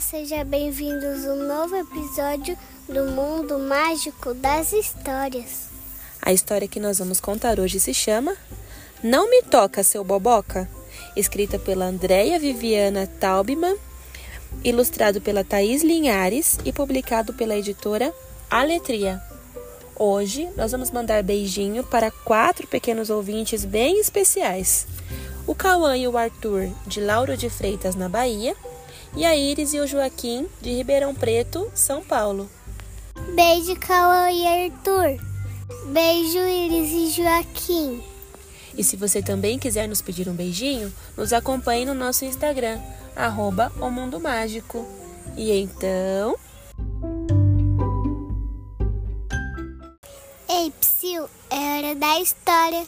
Sejam bem-vindos a um novo episódio do Mundo Mágico das Histórias. A história que nós vamos contar hoje se chama Não Me Toca, Seu Boboca, escrita pela Andréia Viviana Taubman, ilustrado pela Thaís Linhares e publicado pela editora Aletria. Hoje nós vamos mandar beijinho para quatro pequenos ouvintes bem especiais. O Cauã e o Arthur, de Lauro de Freitas, na Bahia, e a Iris e o Joaquim, de Ribeirão Preto, São Paulo. Beijo, Cauã e Arthur. Beijo, Iris e Joaquim. E se você também quiser nos pedir um beijinho, nos acompanhe no nosso Instagram, arroba o Mundo Mágico. E então... Ei, Psyu, é hora da história.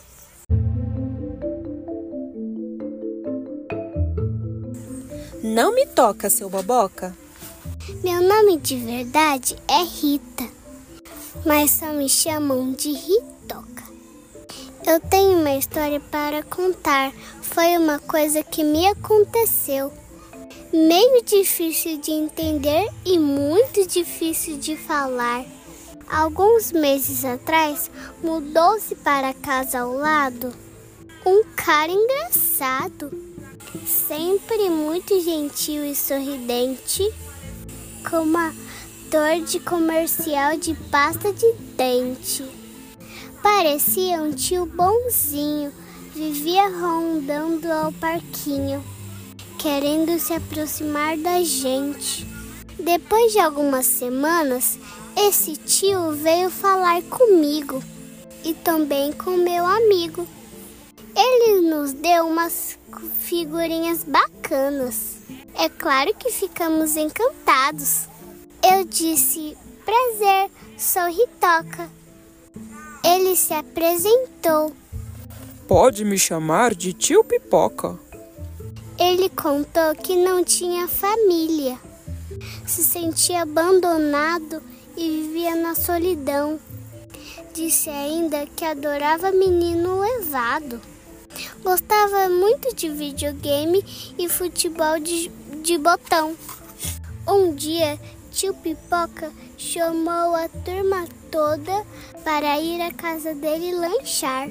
Não me toca, seu boboca. Meu nome de verdade é Rita, mas só me chamam de Ritoca. Eu tenho uma história para contar. Foi uma coisa que me aconteceu. Meio difícil de entender e muito difícil de falar. Alguns meses atrás, mudou-se para a casa ao lado um cara engraçado, sempre muito gentil e sorridente, com uma dor de comercial de pasta de dente. Parecia um tio bonzinho, vivia rondando ao parquinho, querendo se aproximar da gente. Depois de algumas semanas, esse tio veio falar comigo e também com meu amigo. Ele nos deu umas figurinhas bacanas. É claro que ficamos encantados. Eu disse: Prazer, sou Ritoca. Ele se apresentou. Pode me chamar de tio Pipoca. Ele contou que não tinha família, se sentia abandonado e vivia na solidão. Disse ainda que adorava menino levado. Gostava muito de videogame e futebol de, de botão. Um dia, tio Pipoca chamou a turma toda para ir à casa dele lanchar,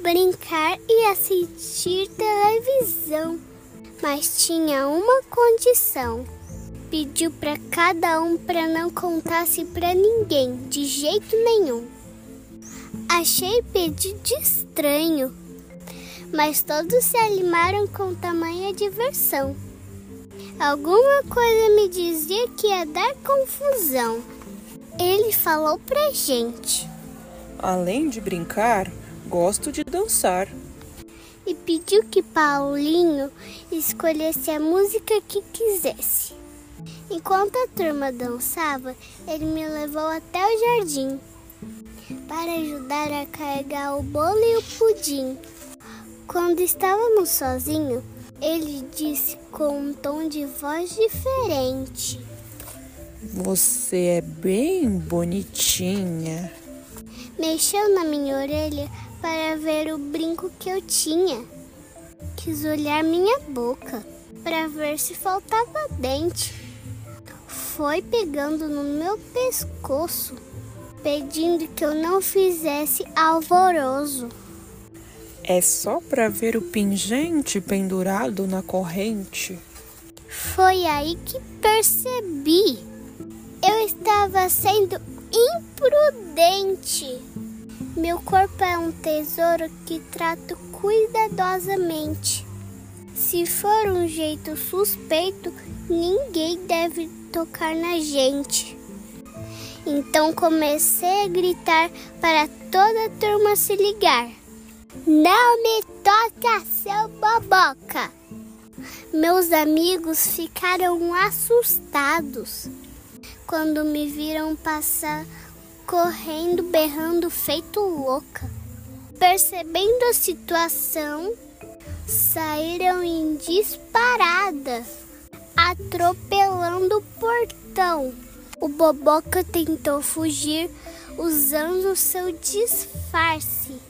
brincar e assistir televisão. Mas tinha uma condição pediu para cada um para não contasse para ninguém, de jeito nenhum. Achei pedido estranho, mas todos se animaram com tamanha diversão. Alguma coisa me dizia que ia dar confusão. Ele falou pra gente. Além de brincar, gosto de dançar. E pediu que Paulinho escolhesse a música que quisesse. Enquanto a turma dançava, ele me levou até o jardim para ajudar a carregar o bolo e o pudim. Quando estávamos sozinhos, ele disse com um tom de voz diferente: Você é bem bonitinha. Mexeu na minha orelha para ver o brinco que eu tinha. Quis olhar minha boca para ver se faltava dente foi pegando no meu pescoço, pedindo que eu não fizesse alvoroço. É só para ver o pingente pendurado na corrente. Foi aí que percebi. Eu estava sendo imprudente. Meu corpo é um tesouro que trato cuidadosamente. Se for um jeito suspeito, ninguém deve tocar na gente. Então comecei a gritar para toda a turma se ligar. Não me toca, seu boboca! Meus amigos ficaram assustados quando me viram passar correndo, berrando, feito louca. Percebendo a situação, saíram em disparada, atropelando o portão. O Boboca tentou fugir usando seu disfarce,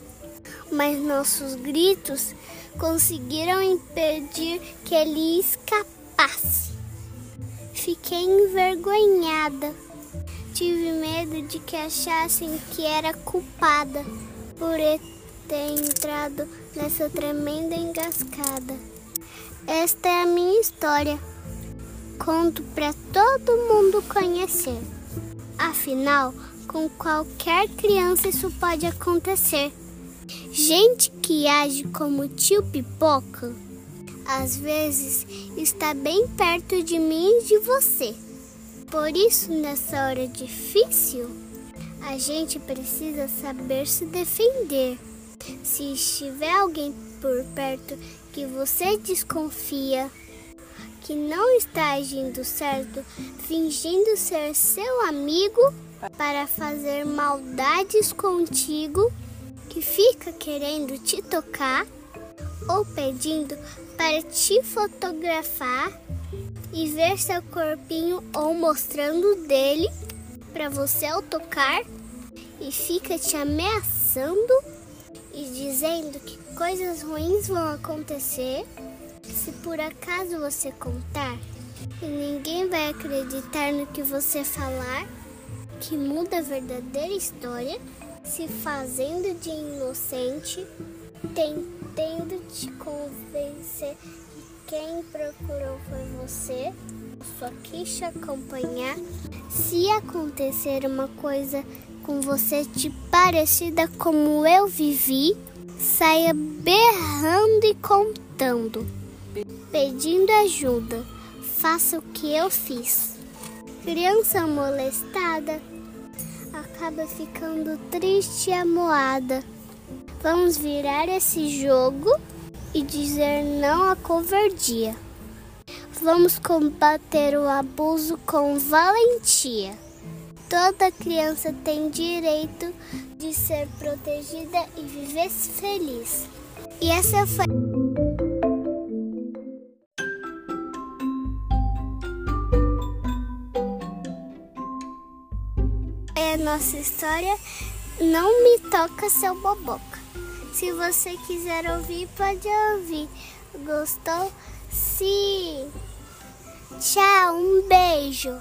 mas nossos gritos conseguiram impedir que ele escapasse. Fiquei envergonhada. Tive medo de que achassem que era culpada por ter entrado nessa tremenda engascada. Esta é a minha história. Conto para todo mundo conhecer. Afinal, com qualquer criança isso pode acontecer. Gente que age como tio Pipoca, às vezes está bem perto de mim e de você. Por isso, nessa hora difícil, a gente precisa saber se defender. Se estiver alguém por perto que você desconfia, que não está agindo certo, fingindo ser seu amigo para fazer maldades contigo, que fica querendo te tocar ou pedindo para te fotografar e ver seu corpinho ou mostrando dele para você ao tocar e fica te ameaçando e dizendo que coisas ruins vão acontecer se por acaso você contar. E ninguém vai acreditar no que você falar, que muda a verdadeira história, se fazendo de inocente, tentando te convencer que quem procurou foi você, só quis te acompanhar. Se acontecer uma coisa com você de parecida como eu vivi, saia berrando e contando, pedindo ajuda. Faça o que eu fiz. Criança molestada acaba ficando triste e amoada. Vamos virar esse jogo e dizer não à covardia. Vamos combater o abuso com valentia. Toda criança tem direito de ser protegida e viver feliz. E essa foi. Nossa história. Não me toca seu boboca. Se você quiser ouvir, pode ouvir. Gostou? Sim. Tchau, um beijo.